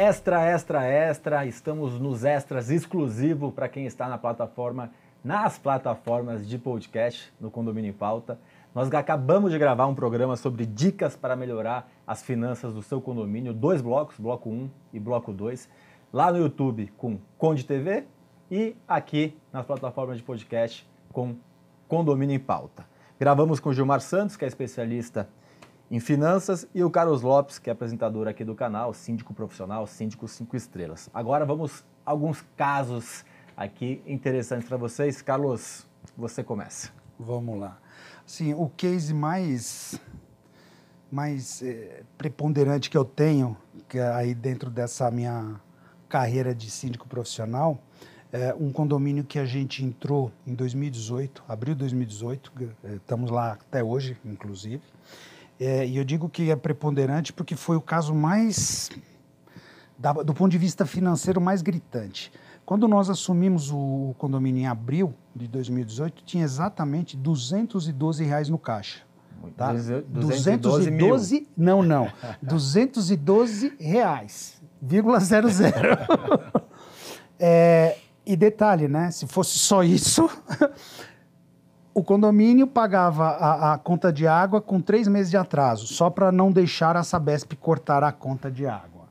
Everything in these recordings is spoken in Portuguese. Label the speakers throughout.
Speaker 1: extra, extra, extra. Estamos nos extras exclusivo para quem está na plataforma, nas plataformas de podcast no Condomínio em Pauta. Nós acabamos de gravar um programa sobre dicas para melhorar as finanças do seu condomínio, dois blocos, bloco 1 e bloco 2, lá no YouTube com Conde TV e aqui nas plataformas de podcast com Condomínio em Pauta. Gravamos com Gilmar Santos, que é especialista em finanças, e o Carlos Lopes, que é apresentador aqui do canal, síndico profissional, síndico 5 estrelas. Agora vamos a alguns casos aqui interessantes para vocês. Carlos, você começa.
Speaker 2: Vamos lá. Sim, o case mais mais é, preponderante que eu tenho que é aí dentro dessa minha carreira de síndico profissional é um condomínio que a gente entrou em 2018, abril de 2018, eh, estamos lá até hoje, inclusive. É, e eu digo que é preponderante porque foi o caso mais, da, do ponto de vista financeiro, mais gritante. Quando nós assumimos o condomínio em abril de 2018, tinha exatamente 212 reais no caixa.
Speaker 1: Tá? 212, 212 mil.
Speaker 2: Não, não. 212 reais, vírgula zero zero. é, e detalhe, né? Se fosse só isso, o condomínio pagava a, a, conta de água com três meses de atraso, só para não deixar a Sabesp cortar a conta de água.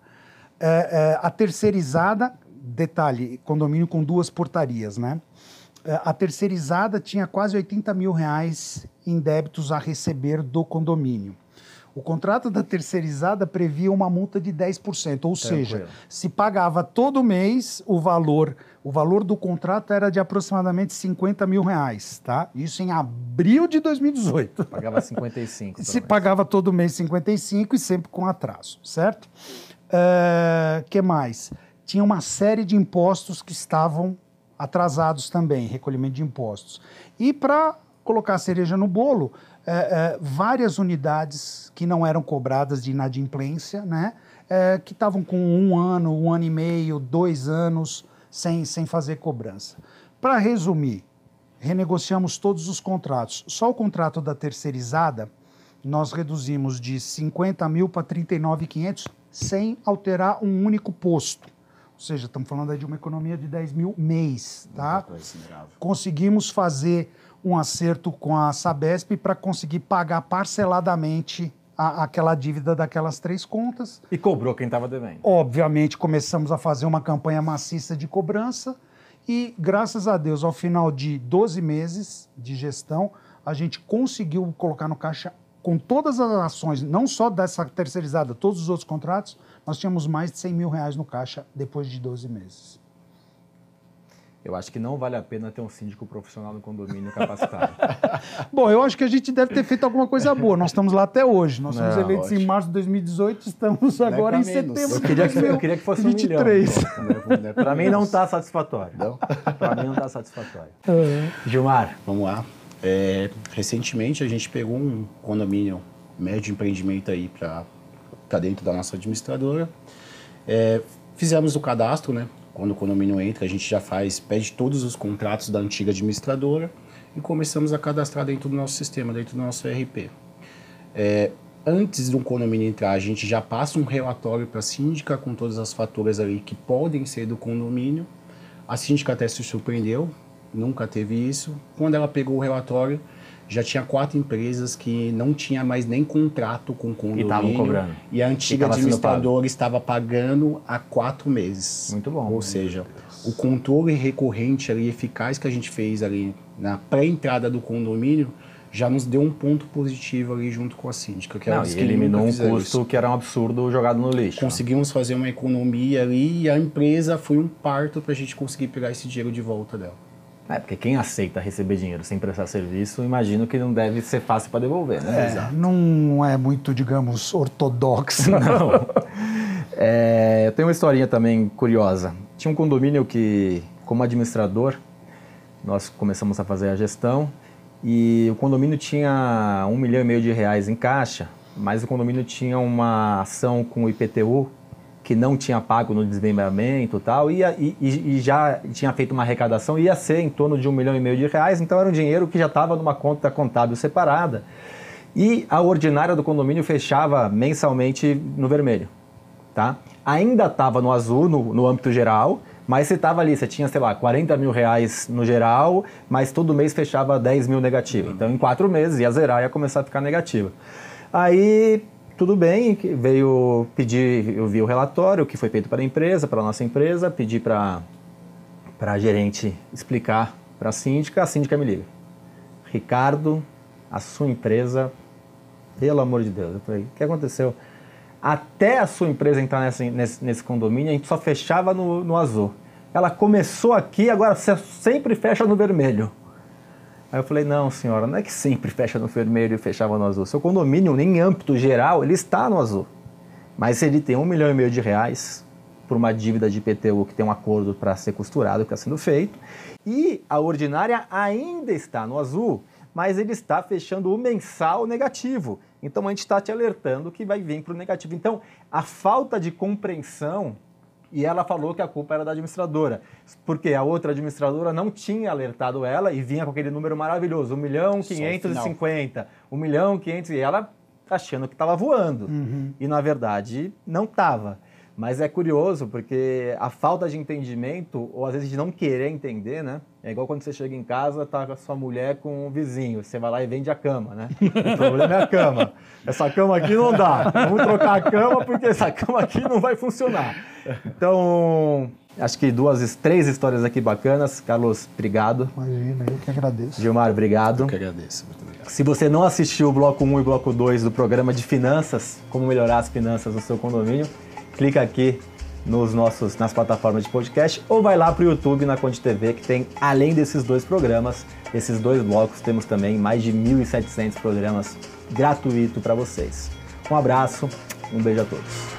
Speaker 2: É, é, a terceirizada, detalhe, condomínio com duas portarias, né? É, a terceirizada tinha quase 80 mil reais em débitos a receber do condomínio. O contrato da terceirizada previa uma multa de 10%, ou Tranquilo. seja, se pagava todo mês o valor, o valor do contrato era de aproximadamente 50 mil reais, tá? Isso em abril de 2018.
Speaker 1: Pagava 55.
Speaker 2: se pagava todo mês 55 e sempre com atraso, certo? Uh, que mais? Tinha uma série de impostos que estavam atrasados também, recolhimento de impostos. E para colocar a cereja no bolo, é, é, várias unidades que não eram cobradas de inadimplência, né? É, que estavam com um ano, um ano e meio, dois anos sem, sem fazer cobrança. Para resumir, renegociamos todos os contratos. Só o contrato da terceirizada nós reduzimos de 50 mil para 39,500 sem alterar um único posto. Ou seja, estamos falando aí de uma economia de 10 mil mês, tá? Conseguimos fazer um acerto com a Sabesp para conseguir pagar parceladamente a, aquela dívida daquelas três contas.
Speaker 1: E cobrou quem estava devendo.
Speaker 2: Obviamente, começamos a fazer uma campanha maciça de cobrança e, graças a Deus, ao final de 12 meses de gestão, a gente conseguiu colocar no caixa com todas as ações, não só dessa terceirizada, todos os outros contratos, nós tínhamos mais de 100 mil reais no caixa depois de 12 meses.
Speaker 1: Eu acho que não vale a pena ter um síndico profissional no condomínio capacitado.
Speaker 2: Bom, eu acho que a gente deve ter feito alguma coisa boa. Nós estamos lá até hoje. Nós somos eleitos ótimo. em março de 2018, estamos agora em setembro.
Speaker 1: Eu queria, que, eu queria que fosse 23. um milhão. Para mim não está satisfatório. Para mim não está satisfatório. Uhum. Gilmar.
Speaker 3: Vamos lá. É, recentemente a gente pegou um condomínio médio empreendimento aí para dentro da nossa administradora. É, fizemos o cadastro, né? Quando o condomínio entra, a gente já faz, pede todos os contratos da antiga administradora e começamos a cadastrar dentro do nosso sistema, dentro do nosso ERP. É, antes do condomínio entrar, a gente já passa um relatório para a síndica com todas as faturas ali que podem ser do condomínio. A síndica até se surpreendeu, nunca teve isso. Quando ela pegou o relatório, já tinha quatro empresas que não tinha mais nem contrato com o condomínio. E estavam
Speaker 1: cobrando.
Speaker 3: E a antiga e administradora estava pagando há quatro meses.
Speaker 1: Muito bom.
Speaker 3: Ou seja, o controle recorrente ali, eficaz que a gente fez ali na pré-entrada do condomínio, já nos deu um ponto positivo ali junto com a síndica.
Speaker 1: Que não, e eliminou um custo isso. que era um absurdo jogado no lixo.
Speaker 3: Conseguimos fazer uma economia ali e a empresa foi um parto para a gente conseguir pegar esse dinheiro de volta dela.
Speaker 1: É, porque quem aceita receber dinheiro sem prestar serviço, imagino que não deve ser fácil para devolver, né?
Speaker 2: É, não é muito, digamos, ortodoxo.
Speaker 1: Não. é, eu tenho uma historinha também curiosa. Tinha um condomínio que, como administrador, nós começamos a fazer a gestão e o condomínio tinha um milhão e meio de reais em caixa, mas o condomínio tinha uma ação com o IPTU que não tinha pago no desmembramento e tal, e, e, e, já tinha feito uma arrecadação, ia ser em torno de um milhão e meio de reais, então era um dinheiro que já estava numa conta contábil separada. E a ordinária do condomínio fechava mensalmente no vermelho. tá? Ainda estava no azul, no, no âmbito geral, mas você estava ali, você tinha, sei lá, 40 mil reais no geral, mas todo mês fechava 10 mil negativo. Então, em quatro meses, ia zerar, ia começar a ficar negativa. Aí, tudo bem, veio pedir, eu vi o relatório que foi feito para a empresa, para a nossa empresa, pedi para a gerente explicar para a síndica, a síndica me liga. Ricardo, a sua empresa, pelo amor de Deus. Eu falei, o que aconteceu? Até a sua empresa entrar nesse, nesse, condomínio, a gente só fechava no, no azul. Ela começou aqui, agora sempre fecha no vermelho. Aí eu falei, não, senhora, não é que sempre fecha no vermelho e fechava no azul. Seu condomínio, em âmbito geral, ele está no azul. Mas ele tem um milhão e meio de reais por uma dívida de IPTU que tem um acordo para ser costurado, que está sendo feito. E a ordinária ainda está no azul, mas ele está fechando o mensal negativo. Então a gente está te alertando que vai vir para o negativo. Então a falta de compreensão e ela falou que a culpa era da administradora, porque a outra administradora não tinha alertado ela e vinha com aquele número maravilhoso, 1 milhão 550, 1 milhão 500, e ela achando que estava voando. Uhum. E na verdade não estava. Mas é curioso porque a falta de entendimento, ou às vezes de não querer entender, né? É igual quando você chega em casa, tá com a sua mulher com o vizinho, você vai lá e vende a cama, né? O problema é a cama. Essa cama aqui não dá. Vamos trocar a cama porque essa cama aqui não vai funcionar. Então, acho que duas, três histórias aqui bacanas. Carlos, obrigado.
Speaker 2: Imagina, eu que agradeço.
Speaker 1: Gilmar, obrigado.
Speaker 3: Eu que agradeço. Muito obrigado.
Speaker 1: Se você não assistiu o bloco 1 e o bloco 2 do programa de finanças, como melhorar as finanças no seu condomínio, clica aqui nos nossos, nas plataformas de podcast ou vai lá para o YouTube na Conte TV que tem, além desses dois programas, esses dois blocos, temos também mais de 1.700 programas gratuito para vocês. Um abraço, um beijo a todos.